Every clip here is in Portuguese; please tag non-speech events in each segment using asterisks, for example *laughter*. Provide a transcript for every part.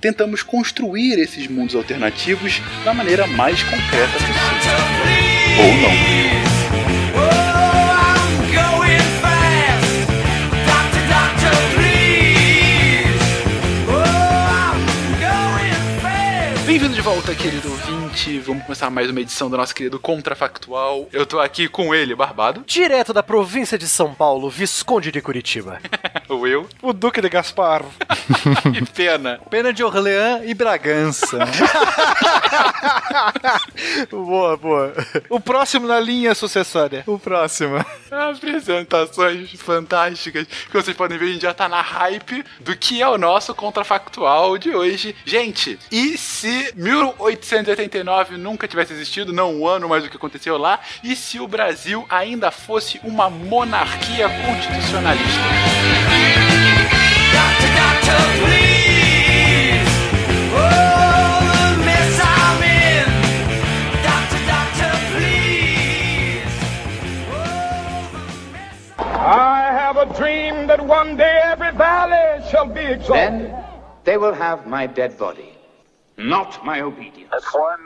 tentamos construir esses mundos alternativos da maneira mais concreta possível. Ou não. Bem-vindo de volta, querido ouvinte. Vamos começar mais uma edição do nosso querido Contrafactual. Eu tô aqui com ele, Barbado. Direto da província de São Paulo, Visconde de Curitiba. *laughs* o eu. O Duque de Gaspar. *laughs* e Pena. Pena de Orleans e Bragança. *laughs* boa, boa. O próximo na linha sucessória. O próximo. Apresentações fantásticas que vocês podem ver, a gente já tá na hype do que é o nosso Contrafactual de hoje. Gente, e se 1889 nunca tivesse existido, não um ano mais do que aconteceu lá, e se o Brasil ainda fosse uma monarquia constitucionalista? I have a dream that one day every valley shall be exalted. Then they will have my dead body, not my obedience. That's one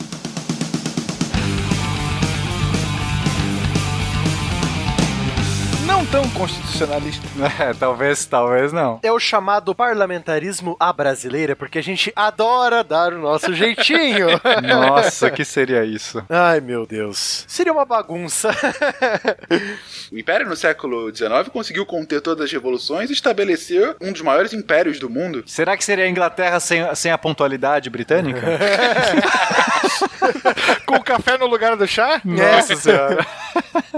Tão constitucionalista. *laughs* É, talvez, talvez não. É o chamado parlamentarismo à brasileira, porque a gente adora dar o nosso jeitinho. *laughs* Nossa, que seria isso? Ai, meu Deus. Seria uma bagunça. O Império no século XIX conseguiu conter todas as revoluções e estabelecer um dos maiores impérios do mundo. Será que seria a Inglaterra sem, sem a pontualidade britânica? *laughs* Com o café no lugar do chá? Nossa senhora.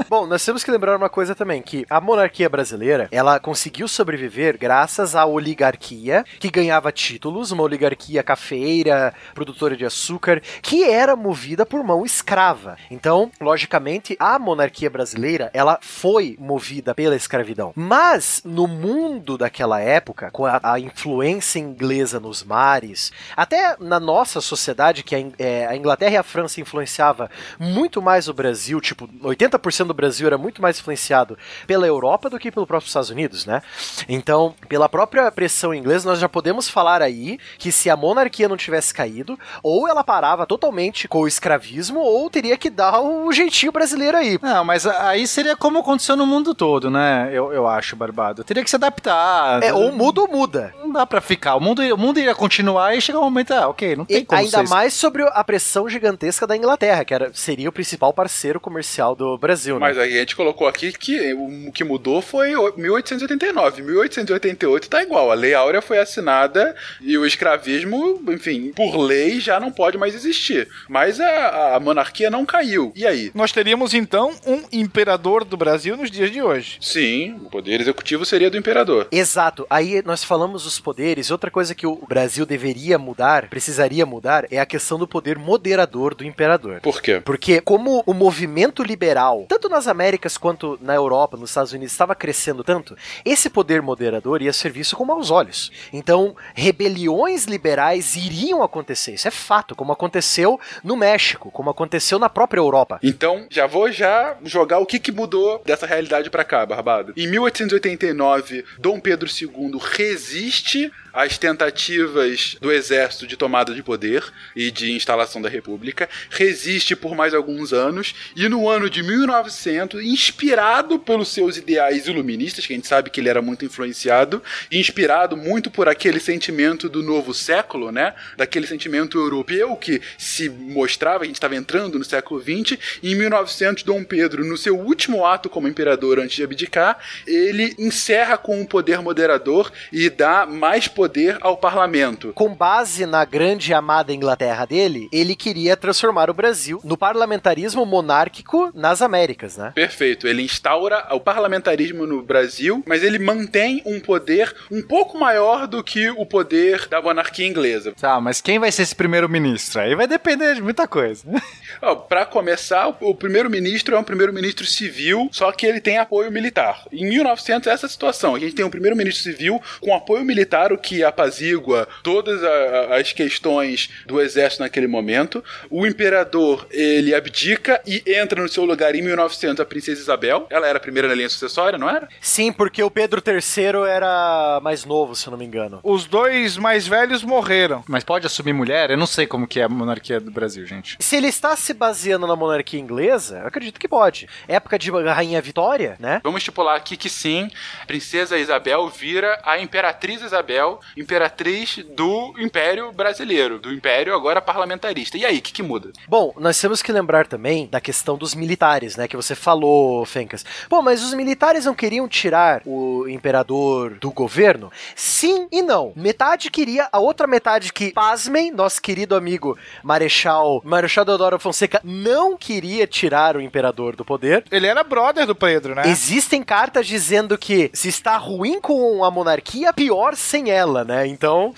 Bom, nós temos que lembrar uma coisa também, que a monarquia brasileira, ela conseguiu sobreviver graças à oligarquia, que ganhava títulos, uma oligarquia cafeira, produtora de açúcar, que era movida por mão escrava. Então, logicamente, a monarquia brasileira, ela foi movida pela escravidão. Mas, no mundo daquela época, com a, a influência inglesa nos mares, até na nossa sociedade, que a, é, a Inglaterra e a França influenciava muito mais o Brasil, tipo, 80% do Brasil era muito mais influenciado pela Europa do que pelo próprio Estados Unidos, né? Então, pela própria pressão inglesa, nós já podemos falar aí que se a monarquia não tivesse caído, ou ela parava totalmente com o escravismo, ou teria que dar o jeitinho brasileiro aí. Não, mas aí seria como aconteceu no mundo todo, né? Eu, eu acho, Barbado. Teria que se adaptar. É, ou muda ou muda. Não dá pra ficar. O mundo, o mundo iria continuar e chegar um momento, ah, ok, não tem E como ainda ser- mais sobre a pressão gigantesca da Inglaterra, que era, seria o principal parceiro comercial do Brasil, né? Mas aí a gente colocou aqui que o que mudou foi o- 1889. 1888 tá igual. A Lei Áurea foi assinada e o escravismo, enfim, por lei já não pode mais existir. Mas a, a monarquia não caiu. E aí? Nós teríamos então um imperador do Brasil nos dias de hoje. Sim, o poder executivo seria do imperador. Exato. Aí nós falamos dos poderes. Outra coisa que o Brasil deveria mudar, precisaria mudar, é a questão do poder moderador do imperador. Por quê? Porque como o movimento liberal, tanto nas Américas quanto na Europa, nos Estados Unidos, estava crescendo tanto, esse poder moderador ia ser visto com maus olhos. Então, rebeliões liberais iriam acontecer. Isso é fato, como aconteceu no México, como aconteceu na própria Europa. Então, já vou já jogar o que, que mudou dessa realidade pra cá, Barbado. Em 1889, Dom Pedro II resiste as tentativas do exército de tomada de poder e de instalação da república, resiste por mais alguns anos e no ano de 1900, inspirado pelos seus ideais iluministas, que a gente sabe que ele era muito influenciado, inspirado muito por aquele sentimento do novo século, né? Daquele sentimento europeu que se mostrava, a gente estava entrando no século XX, e em 1900 Dom Pedro, no seu último ato como imperador antes de abdicar, ele encerra com um poder moderador e dá mais poder ao parlamento. Com base na grande e amada Inglaterra dele, ele queria transformar o Brasil no parlamentarismo monárquico nas Américas, né? Perfeito. Ele instaura o parlamentarismo no Brasil, mas ele mantém um poder um pouco maior do que o poder da monarquia inglesa. Tá, mas quem vai ser esse primeiro-ministro? Aí vai depender de muita coisa. *laughs* Ó, Pra começar, o- o primeiro-ministro é um primeiro-ministro civil, só que ele tem apoio militar. Em 1900, essa situação. A gente tem um primeiro-ministro civil com apoio militar, o que apazigua todas a- a- as questões do exército naquele momento. O imperador, ele abdica e entra no seu lugar em 1900 a princesa Isabel. Ela era a primeira na linha sucessória, não era? Sim, porque o Pedro III era mais novo, se eu não me engano. Os dois mais velhos morreram. Mas pode assumir mulher? Eu não sei como que é a monarquia do Brasil, gente. Se ele está se baseando na monarquia inglesa, eu acredito que pode. Época de Rainha Vitória, né? Vamos estipular aqui que sim, a princesa Isabel vira a imperatriz Isabel, imperatriz do Império Brasileiro, do Império agora parlamentarista. E aí, o que, que muda? Bom, nós temos que lembrar também da questão dos militares, né? Que você falou, Fencas. Pô, mas os militares não queriam tirar o imperador do governo? Sim e não. Metade queria, a outra metade que, pasmem, nosso querido amigo Marechal, Marechal Deodoro Fonseca não queria tirar o imperador do poder. Ele era brother do Pedro, né? Existem cartas dizendo que se está ruim com a monarquia, pior sem ela, né? Então,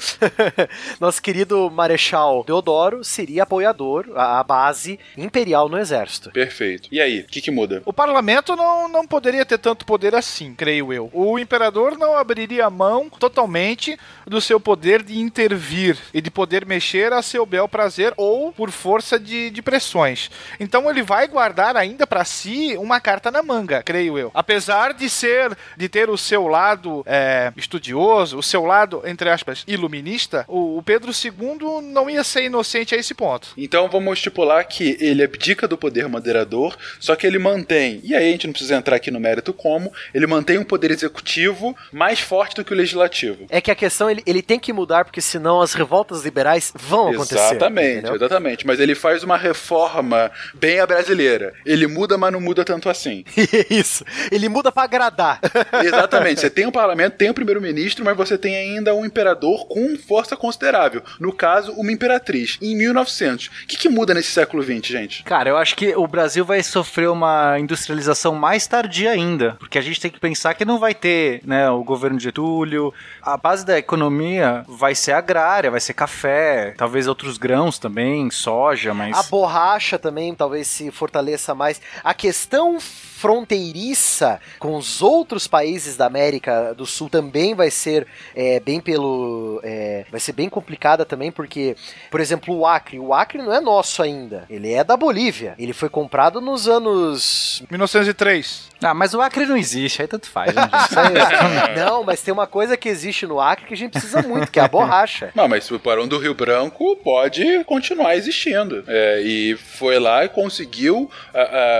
*laughs* nosso querido Marechal Deodoro seria apoiador, a, a base imperial no exército. Perfeito. E aí, o que, que muda? O parlamento não, não poderia ter tanto poder assim, creio eu. O imperador não abriria mão totalmente do seu poder de intervir e de poder mexer a seu bel prazer ou por força de, de pressões. Então ele vai guardar ainda para si uma carta na manga, creio eu. Apesar de ser, de ter o seu lado é, estudioso, o seu lado, entre aspas, iluminista, o, o Pedro II não ia ser inocente a esse ponto. Então vamos estipular que ele abdica do poder moderador, só que ele mantém, e aí a gente não precisa entrar aqui no mérito como, ele mantém um poder executivo mais forte do que o legislativo. É que a questão ele, ele tem que mudar, porque senão as revoltas liberais vão acontecer. Exatamente, entendeu? exatamente. Mas ele faz uma reforma bem a brasileira. Ele muda, mas não muda tanto assim. *laughs* Isso. Ele muda pra agradar. Exatamente. *laughs* Você tem um parlamento, tem um primeiro-ministro, mas você tem ainda um imperador com força considerável. No caso, uma imperatriz. Em 1900. O que, que muda nesse século XX, gente? Cara, eu acho que o Brasil vai sofrer uma industrialização mais tardia ainda, porque a gente tem que pensar que não vai ter, né, o governo de Getúlio. A base da economia vai ser agrária, vai ser café, talvez outros grãos também, soja, mas A borracha também talvez se fortaleça mais. A questão fronteiriça com os outros países da América do Sul também vai ser é, bem pelo. é, vai ser bem complicada também, porque, por exemplo, o Acre. O Acre não é nosso ainda. Ele é da Bolívia. Ele foi comprado nos anos. 1903. Ah, mas o Acre não existe, aí tanto faz, né, *laughs* aí- *laughs* Não, mas tem uma coisa que existe no Acre que a gente precisa muito, que é a borracha. Não, mas o Barão do Rio Branco pode continuar existindo. É, e foi lá e conseguiu. ah,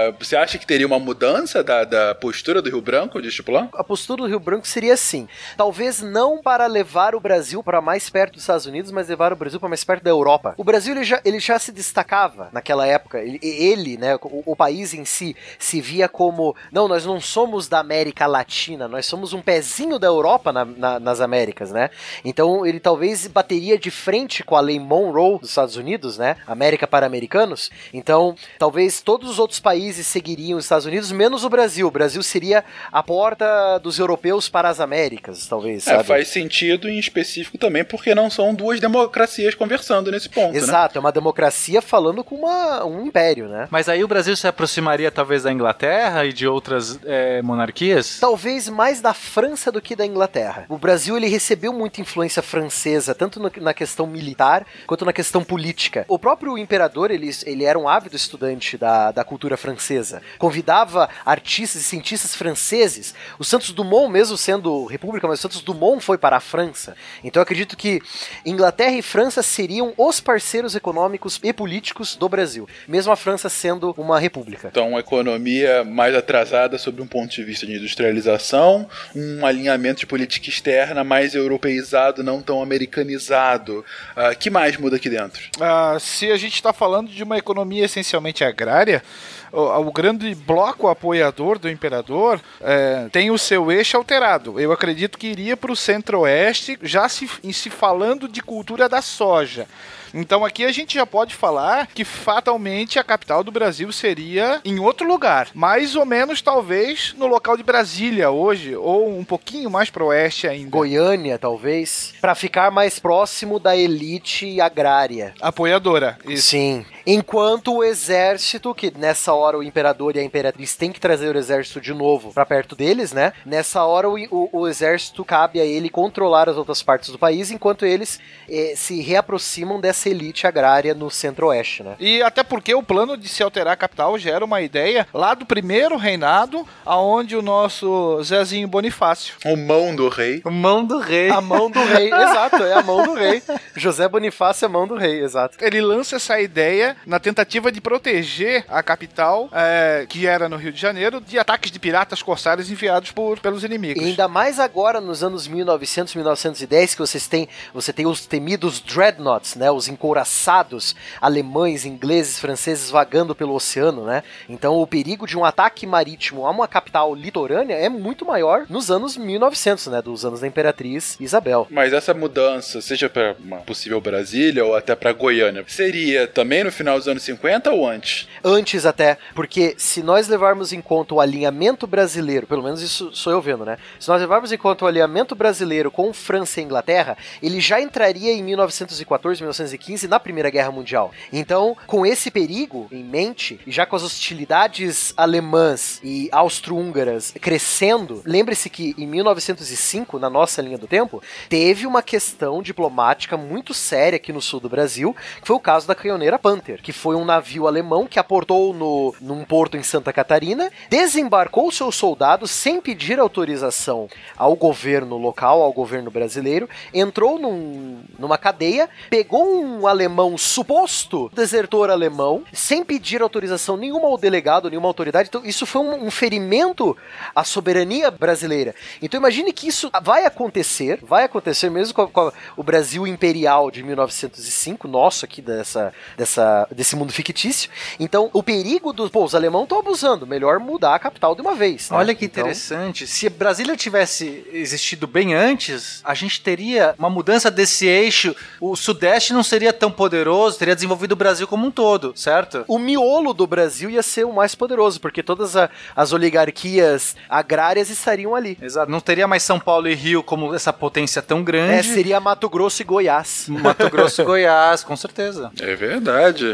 ah, você acha que teria uma mudança da, da postura do Rio Branco de estipular? a postura do Rio Branco seria assim: talvez não para levar o Brasil para mais perto dos Estados Unidos, mas levar o Brasil para mais perto da Europa. O Brasil ele já, ele já se destacava naquela época. Ele, ele, né, o, o país em si, se via como não, nós não somos da América Latina, nós somos um pezinho da Europa na- na- nas Américas, né? Então ele talvez bateria de frente com a lei Monroe dos Estados Unidos, né? América para americanos. Então talvez todos os outros países seguiriam os Estados Unidos, menos o Brasil. O Brasil seria a porta dos europeus para as Américas, talvez. É, sabe? faz sentido em específico também, porque não são duas democracias conversando nesse ponto, né? Exato, é uma democracia falando com uma, um império, né? Mas aí o Brasil se aproximaria talvez da Inglaterra e de outras é, monarquias? Talvez mais da França do que da Inglaterra. O Brasil ele recebeu muita influência francesa, tanto no- na questão militar quanto na questão política. O próprio imperador ele, ele era um ávido estudante da, da cultura francesa. Convidava artistas e cientistas franceses. O Santos Dumont, mesmo sendo república, mas o Santos Dumont foi para a França. Então eu acredito que Inglaterra e França seriam os parceiros econômicos e políticos do Brasil, mesmo a França sendo uma república. Então, uma economia mais atrasada sob um ponto de vista de industrialização, um alinhamento de política externa mais europeizado, não tão americanizado. Uh, que mais muda aqui dentro? Ah, se a gente está falando de uma economia essencialmente agrária, o, o grande bloco apoiador do imperador é, tem o seu eixo alterado. Eu acredito que iria para o centro-oeste, já se, em se falando de cultura da soja. Então aqui a gente já pode falar que fatalmente a capital do Brasil seria em outro lugar, mais ou menos talvez no local de Brasília hoje, ou um pouquinho mais para oeste ainda. Goiânia, talvez, para ficar mais próximo da elite agrária. Apoiadora. Isso. Sim. Enquanto o exército, que nessa hora o imperador e a imperatriz têm que trazer o exército de novo para perto deles, né? Nessa hora o, o, o, exército cabe a ele controlar as outras partes do país, enquanto eles eh, se reaproximam dessa elite agrária no centro-oeste, né? E até porque o plano de se alterar a capital gera uma ideia lá do primeiro reinado, aonde o nosso Zezinho Bonifácio. O mão do rei. O mão do rei. A mão do rei, *laughs* exato, é a mão do rei. José Bonifácio é a mão do rei, exato. Ele lança essa ideia na tentativa de proteger a capital, é, que era no Rio de Janeiro, de ataques de piratas corsários enviados por, pelos inimigos. E ainda mais agora nos anos 1900, 1910, que vocês têm, você tem os temidos dreadnoughts, né, os encouraçados alemães, ingleses, franceses vagando pelo oceano, né? Então o perigo de um ataque marítimo a uma capital litorânea é muito maior nos anos 1900, né, dos anos da Imperatriz Isabel. Mas essa mudança, seja para uma possível Brasília ou até para Goiânia, seria também no final dos anos 50 ou antes? Antes até, porque se nós levarmos em conta o alinhamento brasileiro, pelo menos isso sou eu vendo, né? Se nós levarmos em conta o alinhamento brasileiro com França e Inglaterra, ele já entraria em 1914, 1915 na Primeira Guerra Mundial. Então, com esse perigo em mente, e já com as hostilidades alemãs e austro-húngaras crescendo, lembre-se que em 1905, na nossa linha do tempo, teve uma questão diplomática muito séria aqui no sul do Brasil, que foi o caso da canhoneira Panther, que foi um navio alemão que aportou no, num porto em Santa Catarina, desembarcou seus soldados sem pedir autorização ao governo local, ao governo brasileiro, entrou num, numa cadeia, pegou um alemão suposto desertor alemão, sem pedir autorização nenhuma ao delegado, nenhuma autoridade. Então, isso foi um, um ferimento à soberania brasileira. Então, imagine que isso vai acontecer, vai acontecer mesmo com, a, com a, o Brasil imperial de 1905, nosso aqui dessa, dessa, desse mundo fictício. Então, o perigo dos. Pô, os alemães estão abusando, melhor mudar a capital de uma vez. né? Olha que Então, interessante. Se Brasília tivesse existido bem antes, a gente teria uma mudança desse eixo. O Sudeste não seria tão poderoso, teria desenvolvido o Brasil como um todo, certo? o miolo do Brasil ia ser o mais poderoso, porque todas a- as oligarquias agrárias estariam ali. Exato. Não teria mais São Paulo e Rio como essa potência tão É, grande. seria Mato Grosso e Goiás. Mato Grosso e *laughs* Goiás, com certeza. É verdade.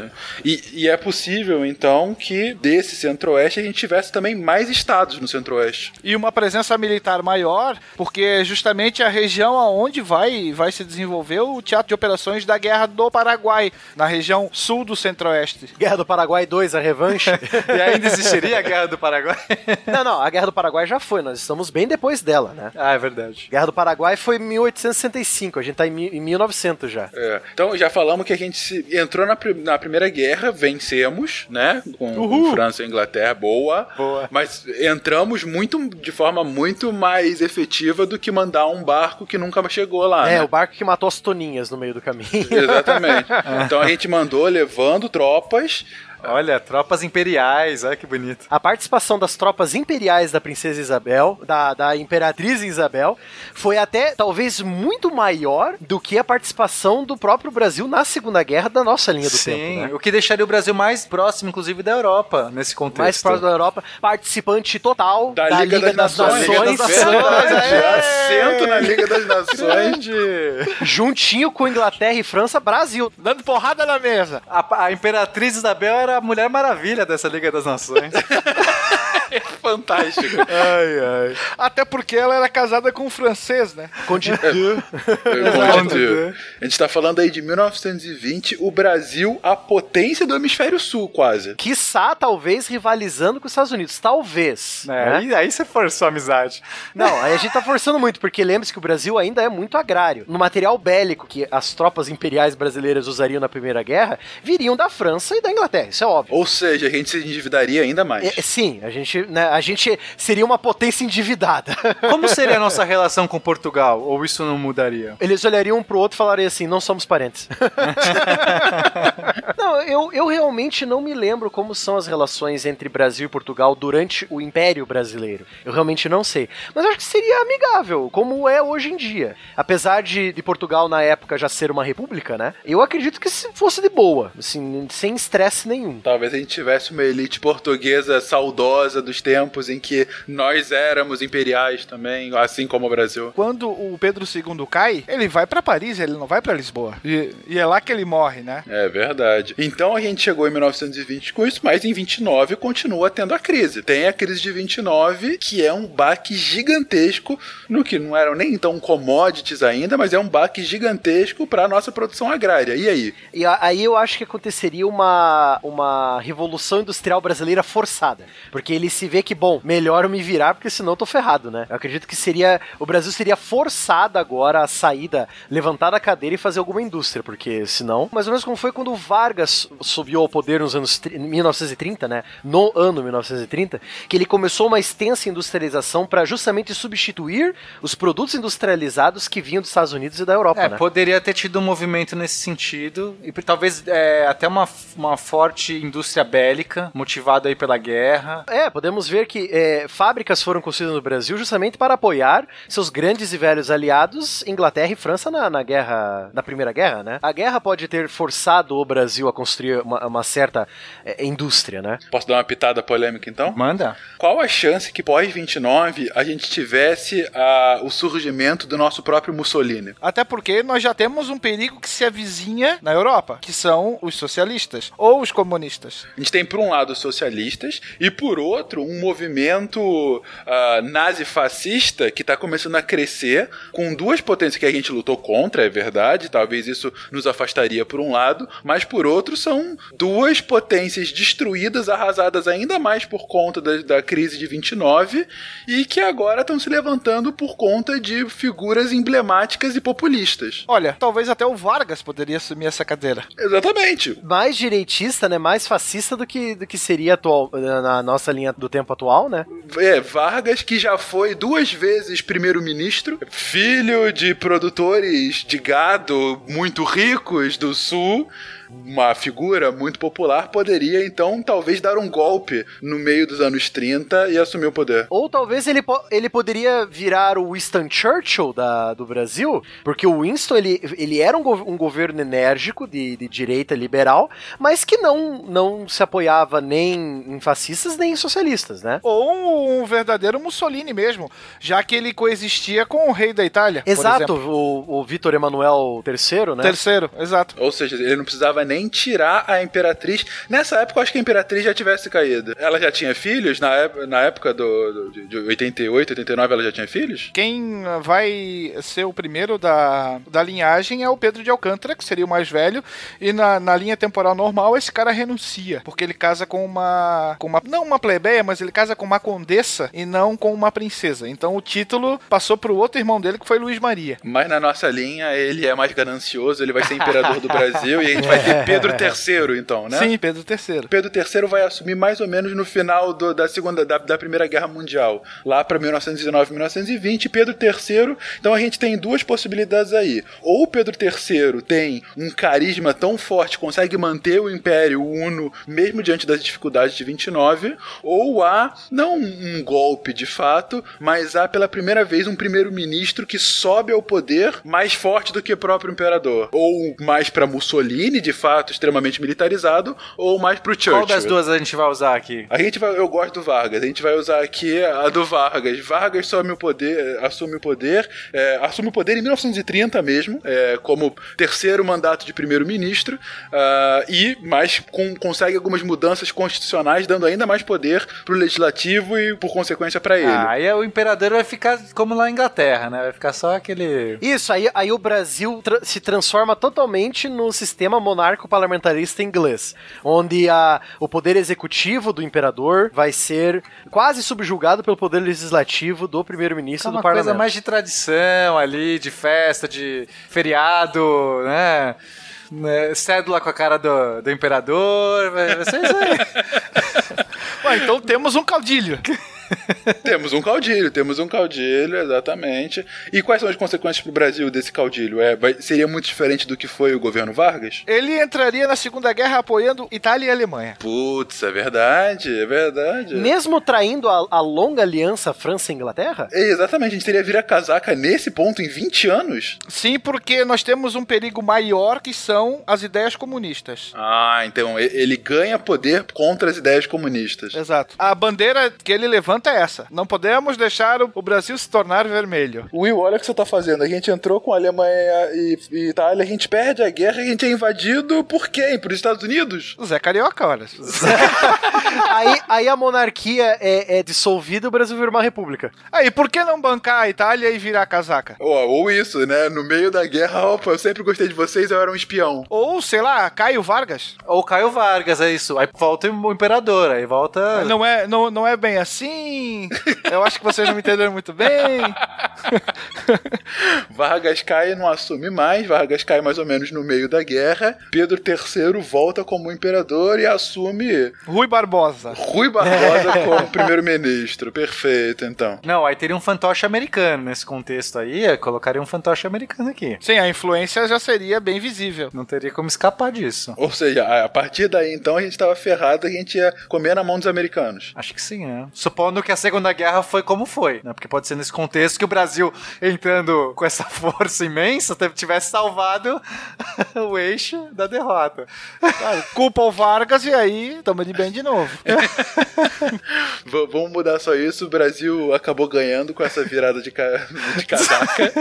E, e é possível, então, que desse centro-oeste a gente tivesse também mais estados no centro-oeste. E uma presença militar maior, porque é justamente a região aonde vai, vai se desenvolver o teatro de operações da Guerra do Paraguai, na região sul do centro-oeste. Guerra do Paraguai 2, a revanche. *laughs* E ainda existiria a Guerra do Paraguai? *laughs* não, não, a Guerra do Paraguai já foi, nós estamos bem depois dela, né? ah, é verdade. Guerra do Paraguai foi em 1865, a gente tá em, mi- em 1900 já. É. Então já falamos que a gente se- entrou na, na Primeira Guerra, vencemos, né? Com, com França e Inglaterra, boa. Boa. Mas entramos muito de forma muito mais efetiva do que mandar um barco que nunca chegou lá. é, né? o barco que matou as toninhas no meio do caminho. Exatamente. *laughs* Então a gente mandou levando tropas. Olha, tropas imperiais, olha que bonito. A participação das tropas imperiais da princesa Isabel, da, da imperatriz Isabel, foi até talvez muito maior do que a participação do próprio Brasil na Segunda Guerra da nossa linha do Sim, tempo. Né? o que deixaria o Brasil mais próximo, inclusive, da Europa, nesse contexto. Mais próximo da Europa, participante total Da, Liga, das, Nações. Nações, Verdade, É. assento na Liga das Nações. juntinho com Inglaterra e França, Brasil. Dando porrada na mesa. A, a Imperatriz Isabel era a Mulher Maravilha dessa Liga das Nações. *laughs* fantástico. *laughs* Ai, ai. Até porque ela era casada com um francês, né? Conde. *laughs* A gente tá falando aí de 1920, o Brasil, a potência do hemisfério sul, quase. Quiçá, talvez, rivalizando com os Estados Unidos. Talvez. É, né? aí, aí você forçou a amizade. Não, aí a gente tá forçando muito, porque lembre-se que o Brasil ainda é muito agrário. No material bélico que as tropas imperiais brasileiras usariam na Primeira Guerra, viriam da França e da Inglaterra, isso é óbvio. Ou seja, a gente se endividaria ainda mais. É, sim, a gente, né, a gente seria uma potência endividada. *laughs* Como seria a nossa relação com Portugal? Ou isso não mudaria? Eles olhariam um pro outro e falariam assim: não somos parentes. *laughs* não, eu, eu realmente não me lembro como são as relações entre Brasil e Portugal durante o Império Brasileiro. Eu realmente não sei. Mas eu acho que seria amigável, como é hoje em dia. Apesar de, de Portugal, na época, já ser uma república, né? Eu acredito que se fosse de boa, assim, sem estresse nenhum. Talvez a gente tivesse uma elite portuguesa saudosa dos tempos em que nós éramos imperiais também, assim como o Brasil. Quando o Pedro II cai, ele vai pra Paris, ele não vai pra Lisboa. E, e é lá que ele morre, né? É verdade. Então a gente chegou em 1920 com isso, mas em 29 continua tendo a crise. Tem a crise de 29, que é um baque gigantesco no que não eram nem então commodities ainda, mas é um baque gigantesco para nossa produção agrária. E aí? E aí eu acho que aconteceria uma, uma revolução industrial brasileira forçada. Porque ele se vê que, bom, melhor eu me virar, porque senão eu tô ferrado, né? Eu acredito que seria. O Brasil seria forçado agora a sair da. levantar da cadeira e fazer alguma indústria, porque senão. Mais ou menos como foi quando o Vargas subiu ao poder nos anos tri- 1930, né? No ano 1930, que ele começou uma extensa industrialização para justamente substituir os produtos industrializados que vinham dos Estados Unidos e da Europa, É, né? poderia ter tido um movimento nesse sentido e talvez é, até uma, uma forte indústria bélica motivada aí pela guerra. É, podemos ver que é, fábricas foram construídas no Brasil justamente para apoiar seus grandes e velhos aliados, Inglaterra e França, na, na guerra, na Primeira Guerra, né? A guerra pode ter forçado o Brasil a construir uma, uma certa é, indústria, né? Posso dar uma pitada polêmica então? Manda. Qual a chance que pós-29 a gente tivesse ah, o surgimento do nosso próprio Mussolini? Até porque nós já temos um perigo que se avizinha na Europa, que são os socialistas ou os comunistas. A gente tem, por um lado, os socialistas e, por outro, um movimento ah, nazi-fascista que está começando a crescer com duas potências que a gente lutou contra, é verdade. Talvez isso nos afastaria por um lado, mas por outro, são duas potências destruídas, arrasadas ainda mais por conta da, da crise de 29 e que agora estão se levantando por conta de figuras emblemáticas e populistas. Olha, talvez até o Vargas poderia assumir essa cadeira. Exatamente. Mais direitista, né? Mais fascista do que, do que seria atual, na nossa linha do tempo atual, né? É, Vargas, que já foi duas vezes primeiro-ministro, filho de produtores de gado muito ricos do sul, uma figura muito popular, poderia então talvez dar um golpe no meio dos anos 30 e assumir o poder. Ou talvez ele, po- ele poderia virar o Winston Churchill da, do Brasil, porque o Winston ele, ele era um, go- um governo enérgico de, de direita liberal, mas que não, não se apoiava nem em fascistas nem em socialistas, né? Ou um verdadeiro Mussolini mesmo, já que ele coexistia com o rei da Itália. Exato, o, o Vitor Emanuel III, né? Terceiro, exato. Ou seja, ele não precisava nem tirar a imperatriz. Nessa época, eu acho que a imperatriz já tivesse caído. Ela já tinha filhos? Na, ép- na época do, do- de- de 88, 89, ela já tinha filhos? Quem vai ser o primeiro da, da linhagem é o Pedro de Alcântara, que seria o mais velho, e na, na linha temporal normal esse cara renuncia, porque ele casa com uma, com uma. Não uma plebeia, mas ele casa com uma condessa e não com uma princesa. Então o título passou pro outro irmão dele, que foi Luiz Maria. Mas na nossa linha, ele é mais ganancioso, ele vai ser imperador do Brasil e a gente vai *laughs* ter *laughs* Pedro III, então, né? Sim, Pedro III. Pedro III vai assumir mais ou menos no final do- da segunda da, da Primeira Guerra Mundial, lá para 1919, 1920. Pedro III, então a gente tem duas possibilidades aí. Ou Pedro III tem um carisma tão forte, consegue manter o Império Uno mesmo diante das dificuldades de 29, ou há não um golpe de fato, mas há pela primeira vez um primeiro-ministro que sobe ao poder mais forte do que o próprio imperador, ou mais para Mussolini, de fato, extremamente militarizado, ou mais pro Churchill. Qual das duas a gente vai usar aqui? A gente vai, eu gosto do Vargas. A gente vai usar aqui a do Vargas. Vargas assume o poder, assume o poder, é, assume o poder em 1930 mesmo, é, como terceiro mandato de primeiro-ministro, ah, e mais com- consegue algumas mudanças constitucionais, dando ainda mais poder pro legislativo e, por consequência, pra ele. Ah, aí o imperador vai ficar como lá na Inglaterra, né? Vai ficar só aquele. Isso, aí, aí o Brasil tra- se transforma totalmente no sistema monarco-parlamentarista inglês, onde a, o poder executivo do imperador vai ser quase subjugado pelo poder legislativo do É primeiro-ministro do uma parlamento. coisa mais de tradição ali, de festa, de feriado, né? Né, Cédula com a cara do, do imperador, vai vai ser isso aí. *laughs* Ué, então temos um caudilho. *laughs* Temos um caudilho, temos um caudilho, exatamente. E quais são as consequências pro Brasil desse caudilho? É, vai- seria muito diferente do que foi o governo Vargas? Ele entraria na Segunda Guerra apoiando Itália e Alemanha. Putz, é verdade, é verdade. Mesmo traindo a, a longa aliança França e Inglaterra? É, Exatamente, a gente teria vira casaca nesse ponto em 20 anos? Sim, porque nós temos um perigo maior que são as ideias comunistas. Ah, então ele ganha poder contra as ideias comunistas. Exato. A bandeira que ele levanta é essa. Não podemos deixar o Brasil se tornar vermelho. Will, olha o que você tá fazendo. A gente entrou com a Alemanha e, e Itália, a gente perde a guerra e a gente é invadido por quem? Por Estados Unidos? Zé Carioca, olha. *laughs* aí, aí a monarquia é, é dissolvida e o Brasil vira uma república. Aí, por que não bancar a Itália e virar casaca? Ou, ou isso, né? No meio da guerra, opa, eu sempre gostei de vocês, eu era um espião. Ou, sei lá, Caio Vargas. Ou Caio Vargas, é isso. Aí volta o imperador, aí volta. Não é, não, não é bem assim. Eu acho que vocês não me entenderam muito bem. *laughs* Vargas cai e não assume mais, Vargas cai mais ou menos no meio da guerra. Pedro III volta como imperador e assume Rui Barbosa. Rui Barbosa *laughs* como primeiro-ministro. Perfeito, então. Não, aí teria um fantoche americano nesse contexto aí, é, colocaria um fantoche americano aqui. Sim, a influência já seria bem visível. Não teria como escapar disso. Ou seja, a a partir daí, então, a gente tava ferrado, a gente ia comer na mão dos americanos. Acho que sim, né? Supondo que a Segunda Guerra foi como foi, né? Porque pode ser nesse contexto que o Brasil, entrando com essa *laughs* força imensa, tivesse salvado *laughs* o eixo da derrota. Culpa o Vargas e aí tamo de bem de novo. *laughs* V- vamos mudar só isso. O Brasil acabou ganhando com essa virada de, ca- de casaca.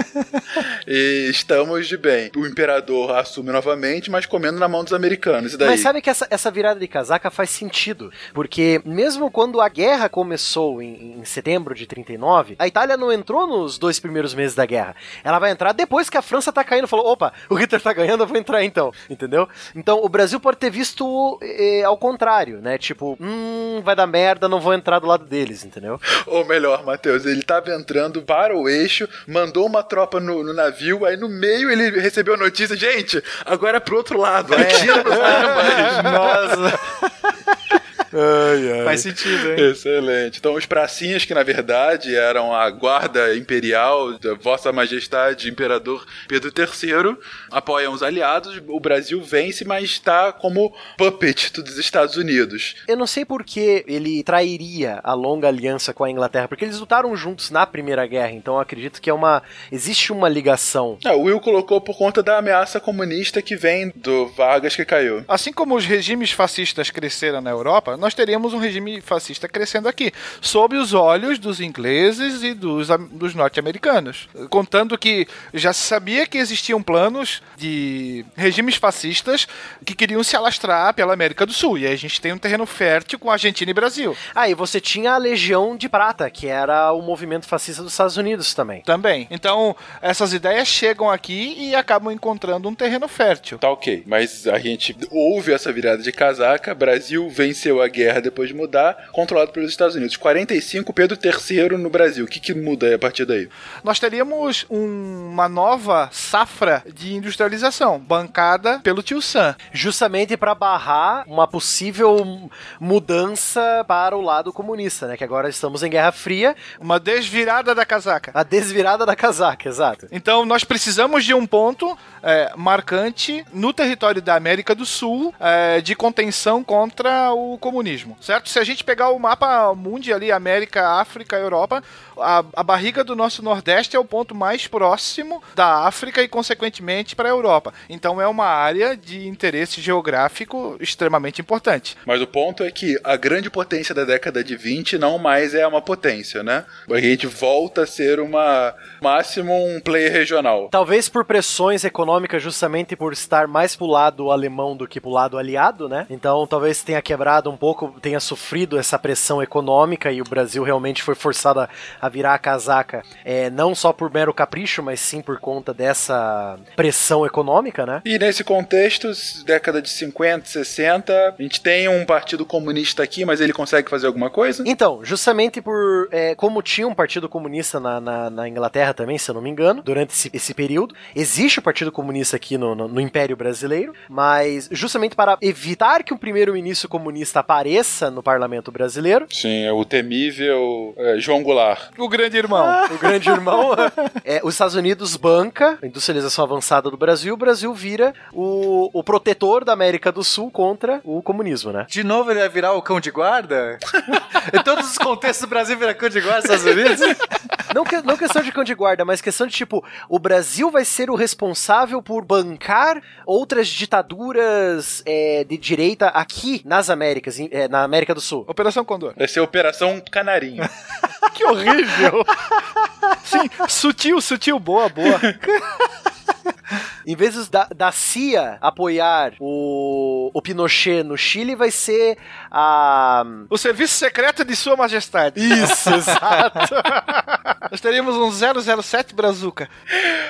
e estamos de bem. O imperador assume novamente, mas comendo na mão dos americanos. E daí? Mas sabe que essa, essa virada de casaca faz sentido, porque mesmo quando a guerra começou em, em setembro de 39, a Itália não entrou nos dois primeiros meses da guerra. Ela vai entrar depois que a França tá caindo, falou, opa, o Hitler tá ganhando, eu vou entrar então, entendeu? Então o Brasil pode ter visto eh, ao contrário, né? Tipo, hum, vai dar merda, não vou entrar do lado deles, entendeu? Ou melhor, Matheus, ele tava entrando para o eixo, mandou uma tropa no, no navio, aí no meio ele recebeu a notícia, gente, agora é pro outro lado, atira pros alemães. *laughs* Nossa. Faz sentido, hein? Excelente. Então, os pracinhas, que na verdade eram a guarda imperial da Vossa Majestade Imperador Pedro III, apoiam os aliados. O Brasil vence, mas está como puppet dos Estados Unidos. Eu não sei por que ele trairia a longa aliança com a Inglaterra, porque eles lutaram juntos na Primeira Guerra, então eu acredito que é uma. existe uma ligação. Ah, o Will colocou por conta da ameaça comunista que vem do Vargas que caiu. Assim como os regimes fascistas cresceram na Europa, nós teríamos um regime fascista crescendo aqui, sob os olhos dos ingleses e dos, dos norte-americanos. Contando que já se sabia que existiam planos de regimes fascistas que queriam se alastrar pela América do Sul. E aí a gente tem um terreno fértil com Argentina e Brasil. Ah, e você tinha a Legião de Prata, que era o movimento fascista dos Estados Unidos também. Também. Então, essas ideias chegam aqui e acabam encontrando um terreno fértil. Tá ok, mas a gente houve essa virada de casaca, Brasil venceu a guerra depois de mudar, controlado pelos Estados Unidos. 45, Pedro III no Brasil. O que, que muda a partir daí? nós teríamos um- uma nova safra de industrialização, bancada pelo tio Sam. Justamente para barrar uma possível mudança para o lado comunista, né? Que agora estamos em Guerra Fria, Uma desvirada da casaca. a desvirada da casaca, exato. Então nós precisamos de um ponto é, marcante no território da América do Sul é, de contenção contra o comunismo, certo? Se a gente pegar o mapa mundi ali, América, África, Europa, a, a barriga do nosso Nordeste é o ponto mais próximo da África e, consequentemente, para a Europa. Então é uma área de interesse geográfico extremamente importante. Mas o ponto é que a grande potência da década de 20 não mais é uma potência, né? A gente volta a ser uma máximo um player regional. Talvez por pressões econômicas, justamente por estar mais pro lado alemão do que pro lado aliado, né? Então talvez tenha quebrado um pouco pouco tenha sofrido essa pressão econômica e o Brasil realmente foi forçado a, a virar a casaca, é, não só por mero capricho, mas sim por conta dessa pressão econômica, né? E nesse contexto, década de 50, 60, a gente tem um partido comunista aqui, mas ele consegue fazer alguma coisa? Então, justamente por. é, como tinha um partido comunista na, na, na Inglaterra também, se eu não me engano, durante esse, esse período, existe o Partido Comunista aqui no, no, no Império Brasileiro, mas justamente para evitar que um primeiro-ministro comunista apareça no parlamento brasileiro, Sim, é o temível é, João Goulart. O grande irmão. o grande irmão, é, os Estados Unidos banca a industrialização avançada do Brasil, o Brasil vira o, o protetor da América do Sul contra o comunismo, né? De novo ele vai virar o cão de guarda? *laughs* em todos os contextos do Brasil vira cão de guarda nos Estados Unidos? Não, que- não questão de cão de guarda, mas questão de tipo, o Brasil vai ser o responsável por bancar outras ditaduras é, de direita aqui nas Américas, em- é, na América do Sul. Operação Condor. Vai ser Operação Canarinho. *laughs* Que horrível. Sim, sutil, sutil, boa, boa. *laughs* Em vez da, da CIA apoiar o, o Pinochet no Chile, vai ser a. O serviço secreto de Sua Majestade. Isso, *laughs* exato. Nós teríamos um 007 Brazuca.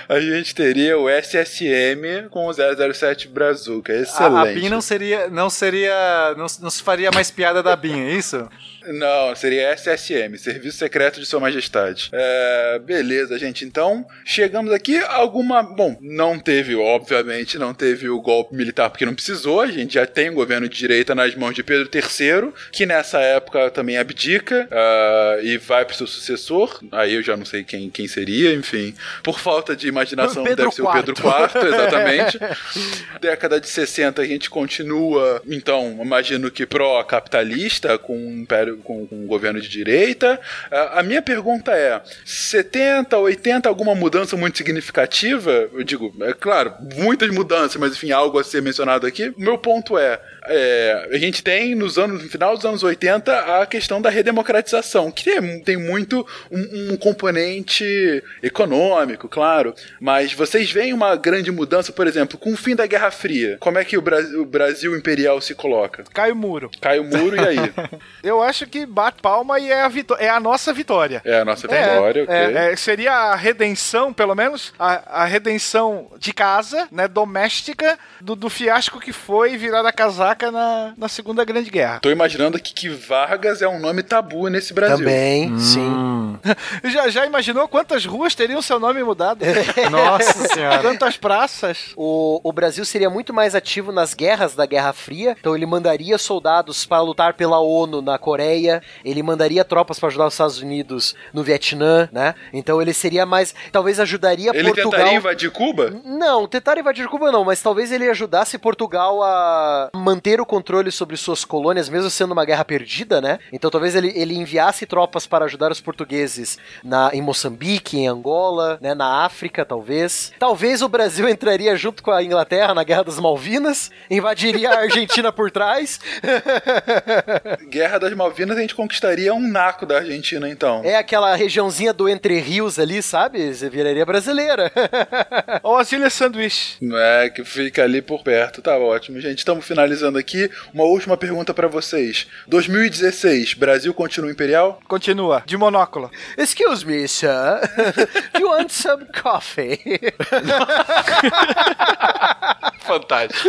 a gente teria o SSM com o 007 Brazuca. A, Excelente. a BIM não seria. Não seria. Não, não se faria mais piada da BIM, é isso? Não, seria SSM, Serviço Secreto de Sua Majestade. É, beleza, gente. Então, chegamos aqui. Alguma. Bom, não teve, obviamente, não teve o golpe militar porque não precisou. A gente já tem o governo de direita nas mãos de Pedro III, que nessa época também abdica ah, e vai pro seu sucessor. Aí eu já não sei quem, quem seria, enfim. Por falta de imaginação, Pedro deve ser o Pedro IV, exatamente. *laughs* Década de 60 a gente continua, então, imagino que pró-capitalista, com um império, com, com um governo de direita. Ah, a minha pergunta é: 70, 80, alguma mudança muito significativa? Eu digo, é claro, muitas mudanças, mas enfim, algo a ser mencionado aqui. O meu ponto é. é, a gente tem nos anos, no final dos anos 80 a questão da redemocratização, que tem, tem muito um, um componente econômico, claro, mas vocês veem uma grande mudança, por exemplo, com o fim da Guerra Fria. Como é que o Brasil, o Brasil imperial se coloca? Cai o muro. Cai o muro e aí? *laughs* Eu acho que bate palma e é a, vitó- é a nossa vitória. É a nossa vitória, ok. É, é, seria a redenção, pelo menos, a, a redenção de casa, né, doméstica, do, do fiasco que foi virar a casaca na, na Segunda Grande Guerra. Tô imaginando aqui que Vargas é um nome tabu nesse Brasil. Também, sim. Hum. *laughs* Já, já imaginou quantas ruas teriam seu nome mudado? *laughs* Nossa senhora. Quantas praças? O, o Brasil seria muito mais ativo nas guerras da Guerra Fria, então ele mandaria soldados para lutar pela ONU na Coreia, ele mandaria tropas para ajudar os Estados Unidos no Vietnã, né? Então ele seria mais, talvez ajudaria Ele Portugal. tentaria invadir Cuba? Não, tentar invadir Cuba não, mas talvez ele ajudasse Portugal a manter o controle sobre suas colônias, mesmo sendo uma guerra perdida, né? Então talvez ele, ele enviasse tropas para ajudar os portugueses na, em Moçambique, em Angola, né? Na África, talvez. Talvez o Brasil *laughs* entraria junto com a Inglaterra na Guerra das Malvinas, invadiria a Argentina por trás. *laughs* Guerra das Malvinas a gente conquistaria um naco da Argentina, então. É aquela regiãozinha do Entre Rios ali, sabe? Você viraria brasileira. *laughs* Ou as Ilhas Sanduíche. É, que fica ali por perto. Tá ótimo, gente. Estamos finalizando aqui. Uma última pergunta pra vocês. 2016, Brasil continua imperial? Continua, de monóculo. Excuse me, sir. Do *laughs* you want some coffee? *laughs* Fantástico.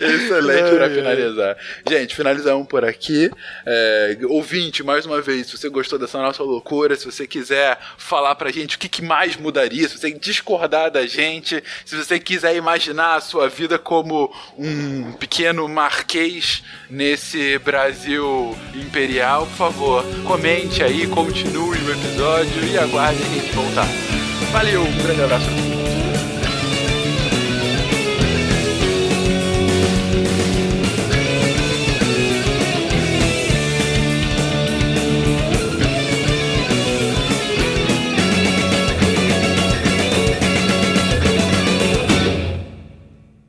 Excelente pra finalizar. Gente, finalizamos por aqui. É, ouvinte, mais uma vez, se você gostou dessa nossa loucura, se você quiser falar pra gente o que, que mais mudaria, se você discordar da gente, se você quiser imaginar a sua vida como um pequeno marquês nesse Brasil imperial, por favor, comente aí, continue o episódio e aguarde a gente voltar. Valeu, um grande abraço.